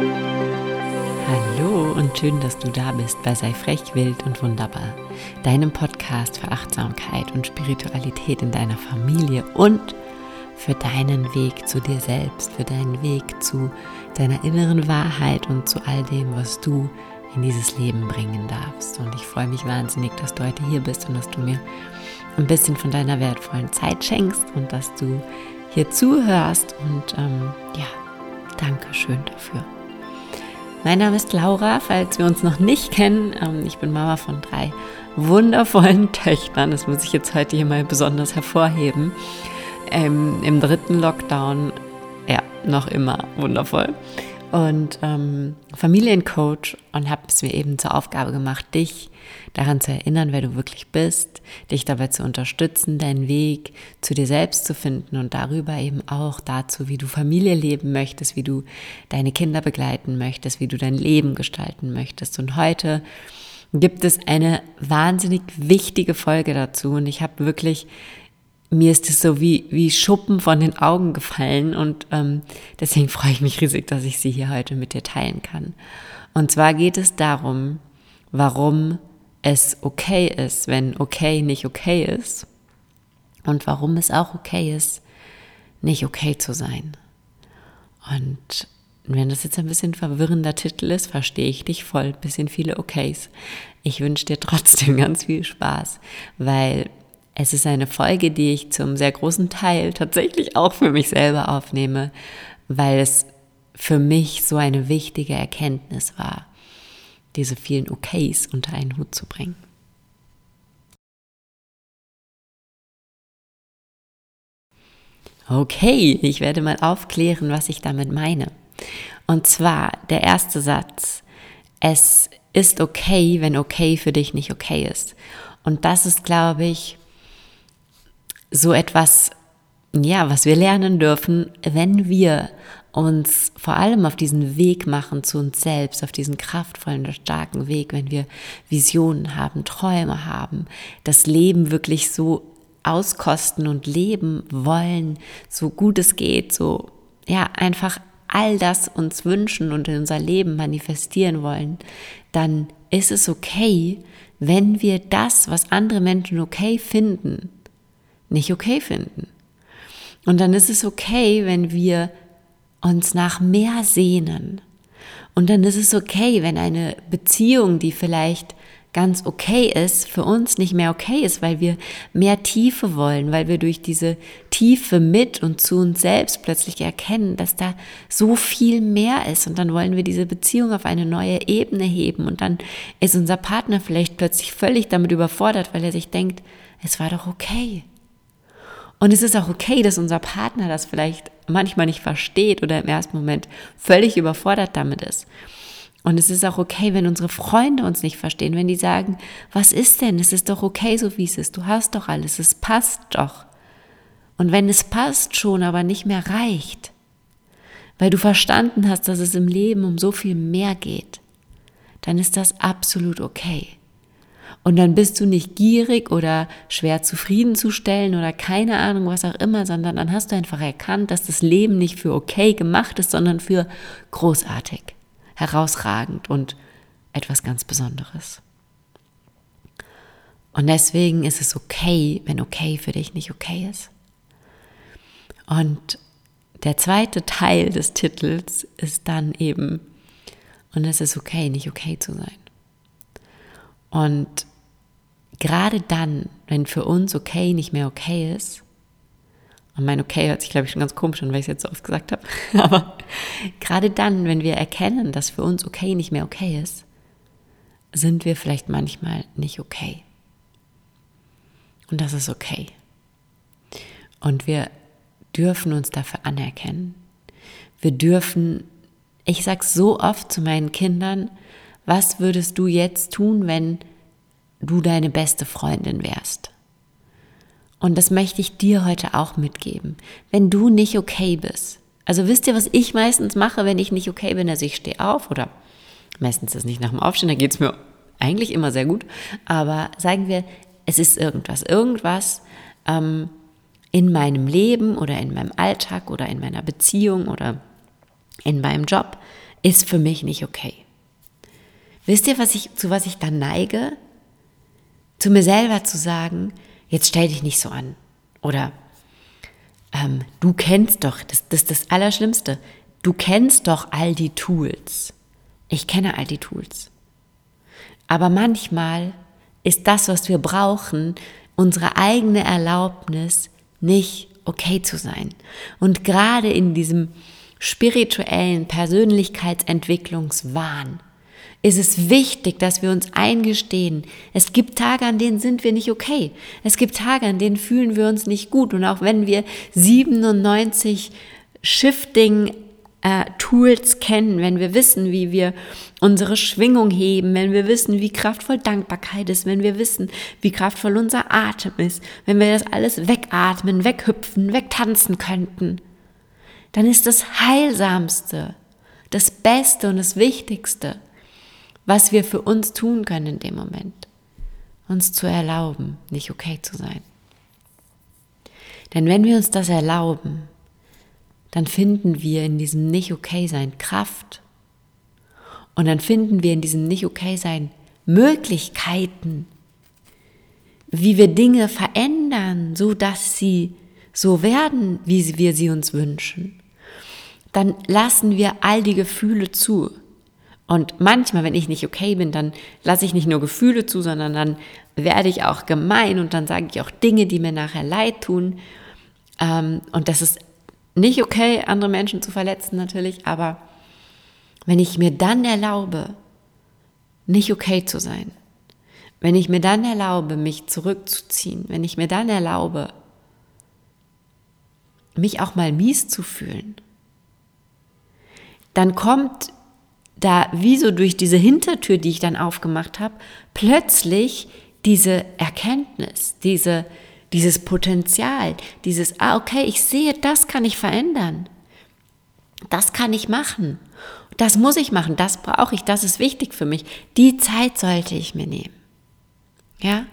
Hallo und schön, dass du da bist bei Sei frech, wild und wunderbar, deinem Podcast für Achtsamkeit und Spiritualität in deiner Familie und für deinen Weg zu dir selbst, für deinen Weg zu deiner inneren Wahrheit und zu all dem, was du in dieses Leben bringen darfst. Und ich freue mich wahnsinnig, dass du heute hier bist und dass du mir ein bisschen von deiner wertvollen Zeit schenkst und dass du hier zuhörst. Und ähm, ja, danke schön dafür. Mein Name ist Laura, falls wir uns noch nicht kennen. Ähm, ich bin Mama von drei wundervollen Töchtern. Das muss ich jetzt heute hier mal besonders hervorheben. Ähm, Im dritten Lockdown, ja, noch immer wundervoll und ähm, Familiencoach und habe es mir eben zur Aufgabe gemacht, dich daran zu erinnern, wer du wirklich bist, dich dabei zu unterstützen, deinen Weg zu dir selbst zu finden und darüber eben auch dazu, wie du Familie leben möchtest, wie du deine Kinder begleiten möchtest, wie du dein Leben gestalten möchtest. Und heute gibt es eine wahnsinnig wichtige Folge dazu und ich habe wirklich mir ist es so wie, wie Schuppen von den Augen gefallen und ähm, deswegen freue ich mich riesig, dass ich sie hier heute mit dir teilen kann. Und zwar geht es darum, warum es okay ist, wenn okay nicht okay ist und warum es auch okay ist, nicht okay zu sein. Und wenn das jetzt ein bisschen verwirrender Titel ist, verstehe ich dich voll, bisschen viele Okays. Ich wünsche dir trotzdem ganz viel Spaß, weil es ist eine Folge, die ich zum sehr großen Teil tatsächlich auch für mich selber aufnehme, weil es für mich so eine wichtige Erkenntnis war, diese vielen Okays unter einen Hut zu bringen. Okay, ich werde mal aufklären, was ich damit meine. Und zwar der erste Satz. Es ist okay, wenn okay für dich nicht okay ist. Und das ist, glaube ich, so etwas, ja, was wir lernen dürfen, wenn wir uns vor allem auf diesen Weg machen zu uns selbst, auf diesen kraftvollen, starken Weg, wenn wir Visionen haben, Träume haben, das Leben wirklich so auskosten und leben wollen, so gut es geht, so, ja, einfach all das uns wünschen und in unser Leben manifestieren wollen, dann ist es okay, wenn wir das, was andere Menschen okay finden, nicht okay finden. Und dann ist es okay, wenn wir uns nach mehr sehnen. Und dann ist es okay, wenn eine Beziehung, die vielleicht ganz okay ist, für uns nicht mehr okay ist, weil wir mehr Tiefe wollen, weil wir durch diese Tiefe mit und zu uns selbst plötzlich erkennen, dass da so viel mehr ist und dann wollen wir diese Beziehung auf eine neue Ebene heben und dann ist unser Partner vielleicht plötzlich völlig damit überfordert, weil er sich denkt, es war doch okay. Und es ist auch okay, dass unser Partner das vielleicht manchmal nicht versteht oder im ersten Moment völlig überfordert damit ist. Und es ist auch okay, wenn unsere Freunde uns nicht verstehen, wenn die sagen, was ist denn? Es ist doch okay, so wie es ist. Du hast doch alles. Es passt doch. Und wenn es passt schon, aber nicht mehr reicht, weil du verstanden hast, dass es im Leben um so viel mehr geht, dann ist das absolut okay. Und dann bist du nicht gierig oder schwer zufriedenzustellen oder keine Ahnung, was auch immer, sondern dann hast du einfach erkannt, dass das Leben nicht für okay gemacht ist, sondern für großartig, herausragend und etwas ganz Besonderes. Und deswegen ist es okay, wenn okay für dich nicht okay ist. Und der zweite Teil des Titels ist dann eben, und es ist okay, nicht okay zu sein. Und gerade dann, wenn für uns okay nicht mehr okay ist, und mein okay hört sich, glaube ich, schon ganz komisch an, weil ich es jetzt so oft gesagt habe, aber gerade dann, wenn wir erkennen, dass für uns okay nicht mehr okay ist, sind wir vielleicht manchmal nicht okay. Und das ist okay. Und wir dürfen uns dafür anerkennen. Wir dürfen, ich sage so oft zu meinen Kindern, was würdest du jetzt tun, wenn du deine beste Freundin wärst. Und das möchte ich dir heute auch mitgeben. Wenn du nicht okay bist, also wisst ihr, was ich meistens mache, wenn ich nicht okay bin? Also ich stehe auf oder meistens ist es nicht nach dem Aufstehen, da geht es mir eigentlich immer sehr gut. Aber sagen wir, es ist irgendwas, irgendwas ähm, in meinem Leben oder in meinem Alltag oder in meiner Beziehung oder in meinem Job ist für mich nicht okay. Wisst ihr, was ich, zu was ich dann neige? Zu mir selber zu sagen, jetzt stell dich nicht so an. Oder ähm, du kennst doch, das, das ist das Allerschlimmste, du kennst doch all die Tools. Ich kenne all die Tools. Aber manchmal ist das, was wir brauchen, unsere eigene Erlaubnis, nicht okay zu sein. Und gerade in diesem spirituellen Persönlichkeitsentwicklungswahn ist es wichtig, dass wir uns eingestehen, es gibt Tage, an denen sind wir nicht okay. Es gibt Tage, an denen fühlen wir uns nicht gut. Und auch wenn wir 97 Shifting äh, Tools kennen, wenn wir wissen, wie wir unsere Schwingung heben, wenn wir wissen, wie kraftvoll Dankbarkeit ist, wenn wir wissen, wie kraftvoll unser Atem ist, wenn wir das alles wegatmen, weghüpfen, wegtanzen könnten, dann ist das Heilsamste, das Beste und das Wichtigste, was wir für uns tun können in dem Moment, uns zu erlauben, nicht okay zu sein. Denn wenn wir uns das erlauben, dann finden wir in diesem Nicht-Okay-Sein Kraft. Und dann finden wir in diesem Nicht-Okay-Sein Möglichkeiten, wie wir Dinge verändern, so dass sie so werden, wie wir sie uns wünschen. Dann lassen wir all die Gefühle zu. Und manchmal, wenn ich nicht okay bin, dann lasse ich nicht nur Gefühle zu, sondern dann werde ich auch gemein und dann sage ich auch Dinge, die mir nachher leid tun. Ähm, und das ist nicht okay, andere Menschen zu verletzen natürlich, aber wenn ich mir dann erlaube, nicht okay zu sein, wenn ich mir dann erlaube, mich zurückzuziehen, wenn ich mir dann erlaube, mich auch mal mies zu fühlen, dann kommt da wie so durch diese Hintertür, die ich dann aufgemacht habe, plötzlich diese Erkenntnis, diese, dieses Potenzial, dieses, ah, okay, ich sehe, das kann ich verändern. Das kann ich machen. Das muss ich machen, das brauche ich, das ist wichtig für mich. Die Zeit sollte ich mir nehmen. Ja?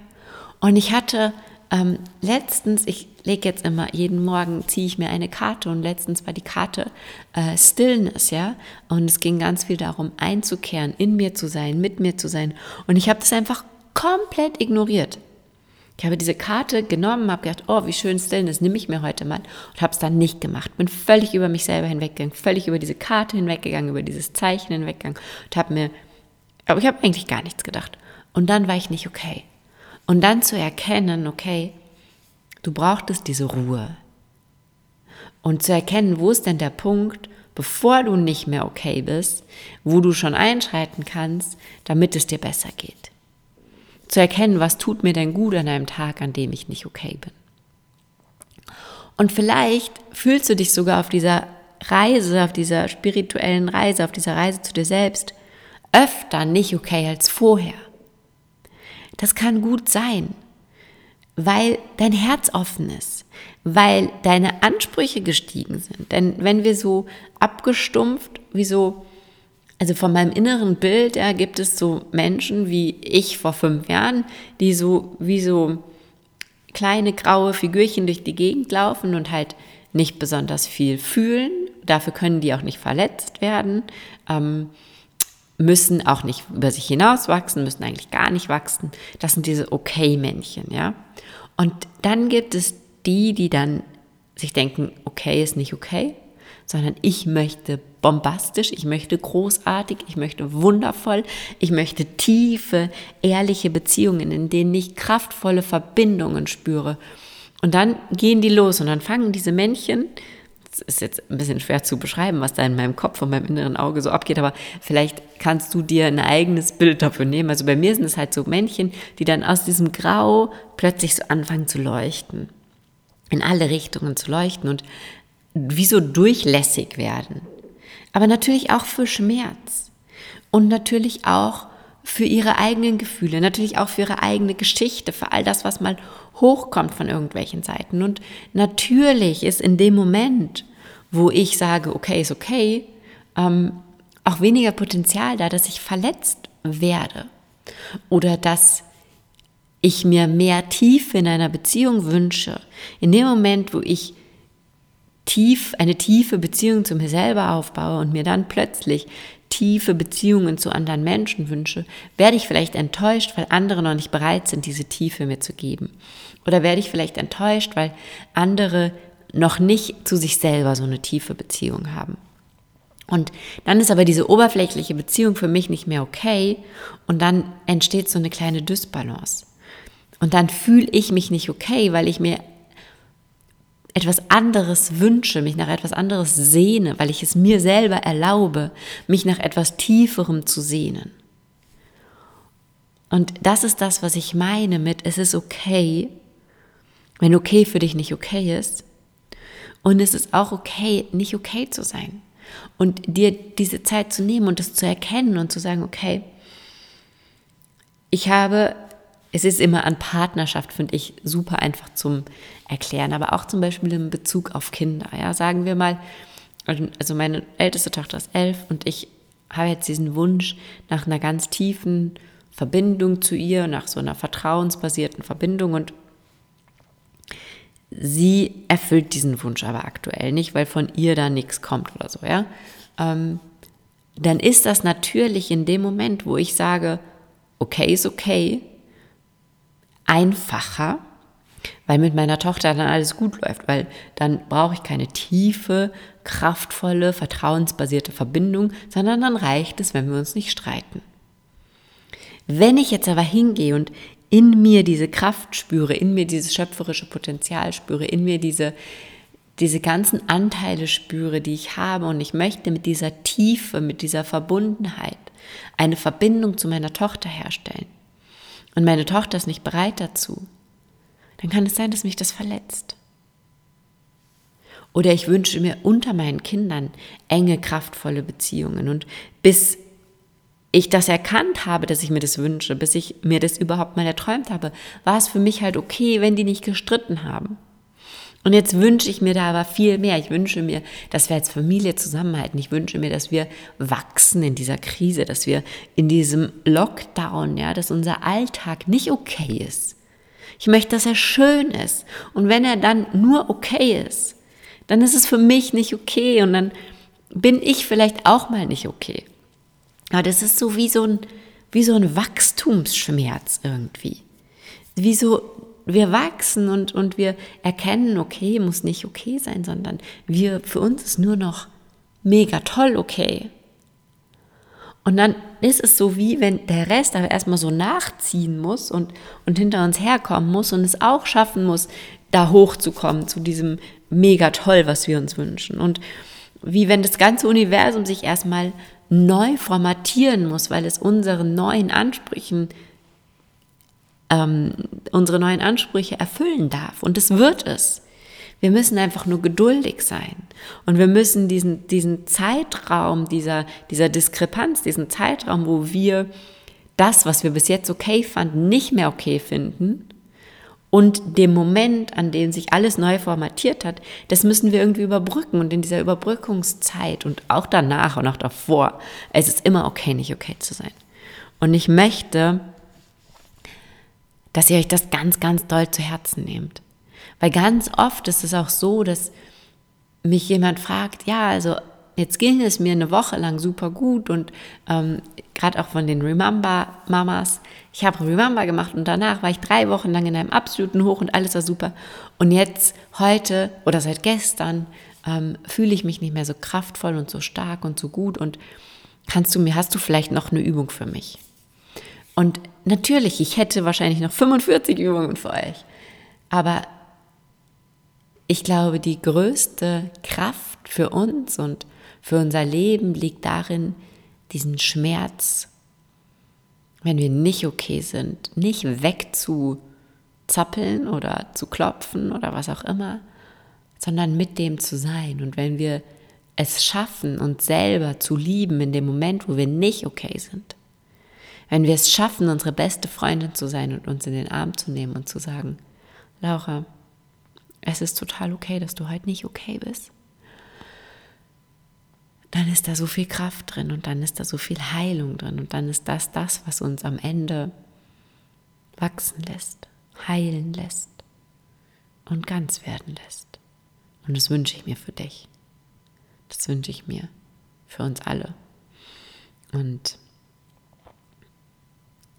Und ich hatte ähm, letztens, ich lege jetzt immer, jeden Morgen ziehe ich mir eine Karte und letztens war die Karte äh, Stillness, ja. Und es ging ganz viel darum, einzukehren, in mir zu sein, mit mir zu sein. Und ich habe das einfach komplett ignoriert. Ich habe diese Karte genommen, habe gedacht, oh, wie schön Stillness, nehme ich mir heute mal und habe es dann nicht gemacht. Bin völlig über mich selber hinweggegangen, völlig über diese Karte hinweggegangen, über dieses Zeichen hinweggegangen und habe mir, aber ich habe eigentlich gar nichts gedacht. Und dann war ich nicht okay. Und dann zu erkennen, okay, du brauchtest diese Ruhe. Und zu erkennen, wo ist denn der Punkt, bevor du nicht mehr okay bist, wo du schon einschreiten kannst, damit es dir besser geht zu erkennen, was tut mir denn gut an einem Tag, an dem ich nicht okay bin. Und vielleicht fühlst du dich sogar auf dieser Reise, auf dieser spirituellen Reise, auf dieser Reise zu dir selbst öfter nicht okay als vorher. Das kann gut sein, weil dein Herz offen ist, weil deine Ansprüche gestiegen sind. Denn wenn wir so abgestumpft, wie so also von meinem inneren Bild her gibt es so Menschen wie ich vor fünf Jahren, die so wie so kleine graue Figürchen durch die Gegend laufen und halt nicht besonders viel fühlen. Dafür können die auch nicht verletzt werden, ähm, müssen auch nicht über sich hinauswachsen, müssen eigentlich gar nicht wachsen. Das sind diese Okay-Männchen, ja. Und dann gibt es die, die dann sich denken, okay ist nicht okay, sondern ich möchte bombastisch, ich möchte großartig, ich möchte wundervoll, ich möchte tiefe, ehrliche Beziehungen, in denen ich kraftvolle Verbindungen spüre. Und dann gehen die los und dann fangen diese Männchen, das ist jetzt ein bisschen schwer zu beschreiben, was da in meinem Kopf und meinem inneren Auge so abgeht, aber vielleicht kannst du dir ein eigenes Bild dafür nehmen. Also bei mir sind es halt so Männchen, die dann aus diesem Grau plötzlich so anfangen zu leuchten, in alle Richtungen zu leuchten und wie so durchlässig werden aber natürlich auch für Schmerz und natürlich auch für ihre eigenen Gefühle, natürlich auch für ihre eigene Geschichte, für all das, was mal hochkommt von irgendwelchen Seiten. Und natürlich ist in dem Moment, wo ich sage, okay, ist okay, ähm, auch weniger Potenzial da, dass ich verletzt werde oder dass ich mir mehr Tiefe in einer Beziehung wünsche. In dem Moment, wo ich tief, eine tiefe Beziehung zu mir selber aufbaue und mir dann plötzlich tiefe Beziehungen zu anderen Menschen wünsche, werde ich vielleicht enttäuscht, weil andere noch nicht bereit sind, diese Tiefe mir zu geben. Oder werde ich vielleicht enttäuscht, weil andere noch nicht zu sich selber so eine tiefe Beziehung haben. Und dann ist aber diese oberflächliche Beziehung für mich nicht mehr okay und dann entsteht so eine kleine Dysbalance. Und dann fühle ich mich nicht okay, weil ich mir etwas anderes wünsche, mich nach etwas anderes sehne, weil ich es mir selber erlaube, mich nach etwas Tieferem zu sehnen. Und das ist das, was ich meine mit, es ist okay, wenn okay für dich nicht okay ist. Und es ist auch okay, nicht okay zu sein. Und dir diese Zeit zu nehmen und das zu erkennen und zu sagen, okay, ich habe, es ist immer an Partnerschaft, finde ich, super einfach zum Erklären, aber auch zum Beispiel in Bezug auf Kinder. Ja, sagen wir mal, also meine älteste Tochter ist elf und ich habe jetzt diesen Wunsch nach einer ganz tiefen Verbindung zu ihr, nach so einer vertrauensbasierten Verbindung und Sie erfüllt diesen Wunsch aber aktuell nicht, weil von ihr da nichts kommt oder so, ja. Ähm, dann ist das natürlich in dem Moment, wo ich sage, okay ist okay, einfacher, weil mit meiner Tochter dann alles gut läuft, weil dann brauche ich keine tiefe, kraftvolle, vertrauensbasierte Verbindung, sondern dann reicht es, wenn wir uns nicht streiten. Wenn ich jetzt aber hingehe und in mir diese Kraft spüre, in mir dieses schöpferische Potenzial spüre, in mir diese, diese ganzen Anteile spüre, die ich habe und ich möchte mit dieser Tiefe, mit dieser Verbundenheit eine Verbindung zu meiner Tochter herstellen. Und meine Tochter ist nicht bereit dazu, dann kann es sein, dass mich das verletzt. Oder ich wünsche mir unter meinen Kindern enge, kraftvolle Beziehungen. Und bis ich das erkannt habe, dass ich mir das wünsche, bis ich mir das überhaupt mal erträumt habe, war es für mich halt okay, wenn die nicht gestritten haben. Und jetzt wünsche ich mir da aber viel mehr. Ich wünsche mir, dass wir als Familie zusammenhalten. Ich wünsche mir, dass wir wachsen in dieser Krise, dass wir in diesem Lockdown, ja, dass unser Alltag nicht okay ist. Ich möchte, dass er schön ist. Und wenn er dann nur okay ist, dann ist es für mich nicht okay und dann bin ich vielleicht auch mal nicht okay. Aber das ist so wie so ein, wie so ein Wachstumsschmerz irgendwie. Wie so, wir wachsen und, und wir erkennen, okay, muss nicht okay sein, sondern wir, für uns ist nur noch mega toll okay. Und dann ist es so wie, wenn der Rest aber erstmal so nachziehen muss und, und hinter uns herkommen muss und es auch schaffen muss, da hochzukommen zu diesem mega toll, was wir uns wünschen. Und wie wenn das ganze Universum sich erstmal neu formatieren muss, weil es unseren neuen Ansprüchen, ähm, unsere neuen Ansprüche erfüllen darf. Und es wird es. Wir müssen einfach nur geduldig sein. Und wir müssen diesen, diesen Zeitraum dieser, dieser Diskrepanz, diesen Zeitraum, wo wir das, was wir bis jetzt okay fanden, nicht mehr okay finden, und dem Moment, an dem sich alles neu formatiert hat, das müssen wir irgendwie überbrücken. Und in dieser Überbrückungszeit und auch danach und auch davor, es ist immer okay, nicht okay zu sein. Und ich möchte, dass ihr euch das ganz, ganz doll zu Herzen nehmt. Weil ganz oft ist es auch so, dass mich jemand fragt, ja, also jetzt ging es mir eine Woche lang super gut und ähm, gerade auch von den Remember-Mamas, ich habe Remember gemacht und danach war ich drei Wochen lang in einem absoluten Hoch und alles war super. Und jetzt, heute oder seit gestern, ähm, fühle ich mich nicht mehr so kraftvoll und so stark und so gut und kannst du mir, hast du vielleicht noch eine Übung für mich? Und natürlich, ich hätte wahrscheinlich noch 45 Übungen für euch, aber ich glaube, die größte Kraft für uns und für unser Leben liegt darin, diesen Schmerz, wenn wir nicht okay sind, nicht wegzuzappeln oder zu klopfen oder was auch immer, sondern mit dem zu sein. Und wenn wir es schaffen, uns selber zu lieben in dem Moment, wo wir nicht okay sind, wenn wir es schaffen, unsere beste Freundin zu sein und uns in den Arm zu nehmen und zu sagen, Laura, es ist total okay, dass du heute nicht okay bist dann ist da so viel Kraft drin und dann ist da so viel Heilung drin und dann ist das das, was uns am Ende wachsen lässt, heilen lässt und ganz werden lässt. Und das wünsche ich mir für dich. Das wünsche ich mir für uns alle. Und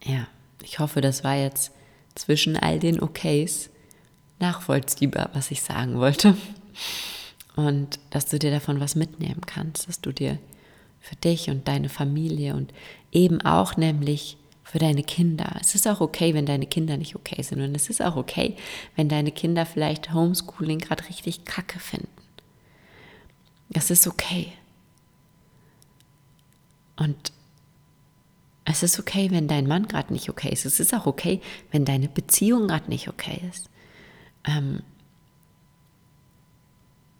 ja, ich hoffe, das war jetzt zwischen all den Okays nachvollziehbar, was ich sagen wollte. Und dass du dir davon was mitnehmen kannst, dass du dir für dich und deine Familie und eben auch nämlich für deine Kinder. Es ist auch okay, wenn deine Kinder nicht okay sind. Und es ist auch okay, wenn deine Kinder vielleicht Homeschooling gerade richtig kacke finden. Das ist okay. Und es ist okay, wenn dein Mann gerade nicht okay ist. Es ist auch okay, wenn deine Beziehung gerade nicht okay ist. Ähm,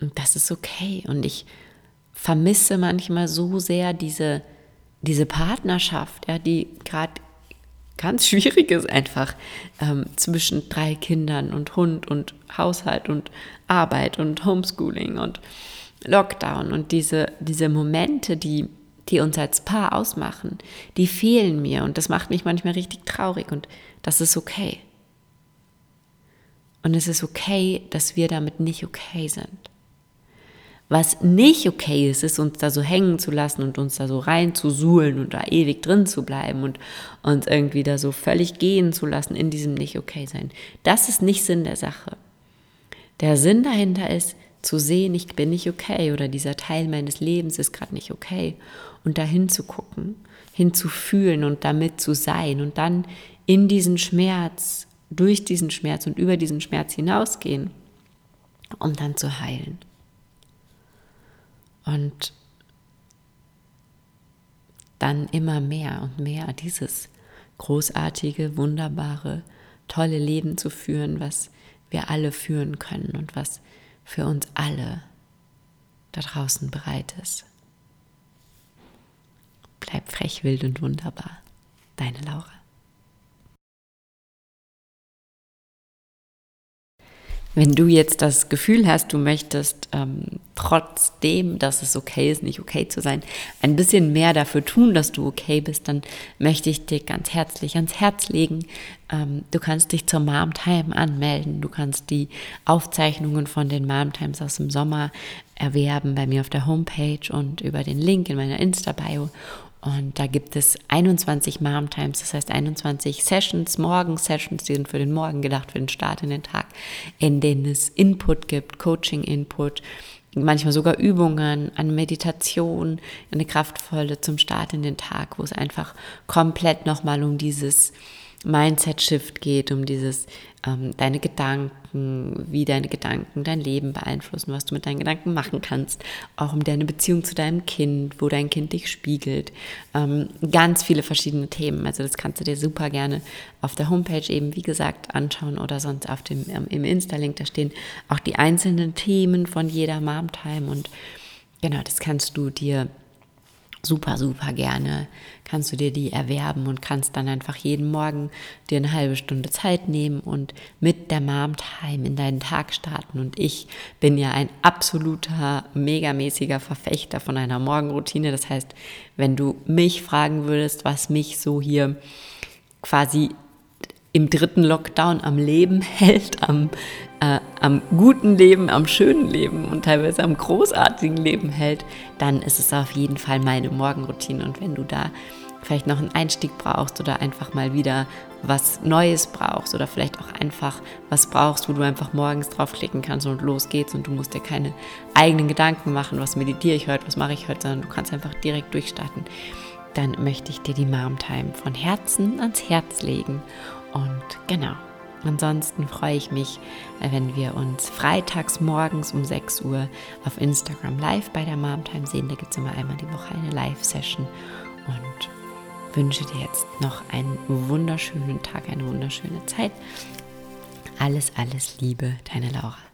und das ist okay. Und ich vermisse manchmal so sehr diese, diese Partnerschaft, ja, die gerade ganz schwierig ist einfach ähm, zwischen drei Kindern und Hund und Haushalt und Arbeit und Homeschooling und Lockdown und diese, diese Momente, die die uns als Paar ausmachen, die fehlen mir und das macht mich manchmal richtig traurig und das ist okay. Und es ist okay, dass wir damit nicht okay sind. Was nicht okay ist, ist uns da so hängen zu lassen und uns da so rein zu suhlen und da ewig drin zu bleiben und uns irgendwie da so völlig gehen zu lassen in diesem nicht okay sein. Das ist nicht Sinn der Sache. Der Sinn dahinter ist, zu sehen, ich bin nicht okay oder dieser Teil meines Lebens ist gerade nicht okay und dahin zu gucken, hinzufühlen und damit zu sein und dann in diesen Schmerz, durch diesen Schmerz und über diesen Schmerz hinausgehen, um dann zu heilen. Und dann immer mehr und mehr dieses großartige, wunderbare, tolle Leben zu führen, was wir alle führen können und was für uns alle da draußen bereit ist. Bleib frech, wild und wunderbar. Deine Laura. Wenn du jetzt das Gefühl hast, du möchtest ähm, trotzdem, dass es okay ist, nicht okay zu sein, ein bisschen mehr dafür tun, dass du okay bist, dann möchte ich dir ganz herzlich ans Herz legen. Ähm, du kannst dich zur Mom Time anmelden. Du kannst die Aufzeichnungen von den Mom Times aus dem Sommer erwerben bei mir auf der Homepage und über den Link in meiner Insta-Bio. Und da gibt es 21 Mom Times, das heißt 21 Sessions, Morgen-Sessions, die sind für den Morgen gedacht, für den Start in den Tag, in denen es Input gibt, Coaching-Input, manchmal sogar Übungen, eine Meditation, eine kraftvolle zum Start in den Tag, wo es einfach komplett nochmal um dieses Mindset-Shift geht, um dieses ähm, deine Gedanken, wie deine Gedanken dein Leben beeinflussen, was du mit deinen Gedanken machen kannst, auch um deine Beziehung zu deinem Kind, wo dein Kind dich spiegelt. Ähm, ganz viele verschiedene Themen. Also das kannst du dir super gerne auf der Homepage eben, wie gesagt, anschauen oder sonst auf dem ähm, im Insta-Link. Da stehen auch die einzelnen Themen von jeder Mom-Time und genau, das kannst du dir super, super gerne kannst du dir die erwerben und kannst dann einfach jeden Morgen dir eine halbe Stunde Zeit nehmen und mit der Mom Time in deinen Tag starten. Und ich bin ja ein absoluter, megamäßiger Verfechter von einer Morgenroutine. Das heißt, wenn du mich fragen würdest, was mich so hier quasi im dritten Lockdown am Leben hält, am, äh, am guten Leben, am schönen Leben und teilweise am großartigen Leben hält, dann ist es auf jeden Fall meine Morgenroutine. Und wenn du da vielleicht noch einen Einstieg brauchst oder einfach mal wieder was Neues brauchst oder vielleicht auch einfach was brauchst, wo du einfach morgens draufklicken kannst und los geht's und du musst dir keine eigenen Gedanken machen, was meditiere ich heute, was mache ich heute, sondern du kannst einfach direkt durchstarten, dann möchte ich dir die Mom Time von Herzen ans Herz legen und genau. Ansonsten freue ich mich, wenn wir uns freitags morgens um 6 Uhr auf Instagram live bei der Mom Time sehen. Da gibt es immer einmal die Woche eine Live-Session. Und wünsche dir jetzt noch einen wunderschönen Tag, eine wunderschöne Zeit. Alles, alles Liebe, deine Laura.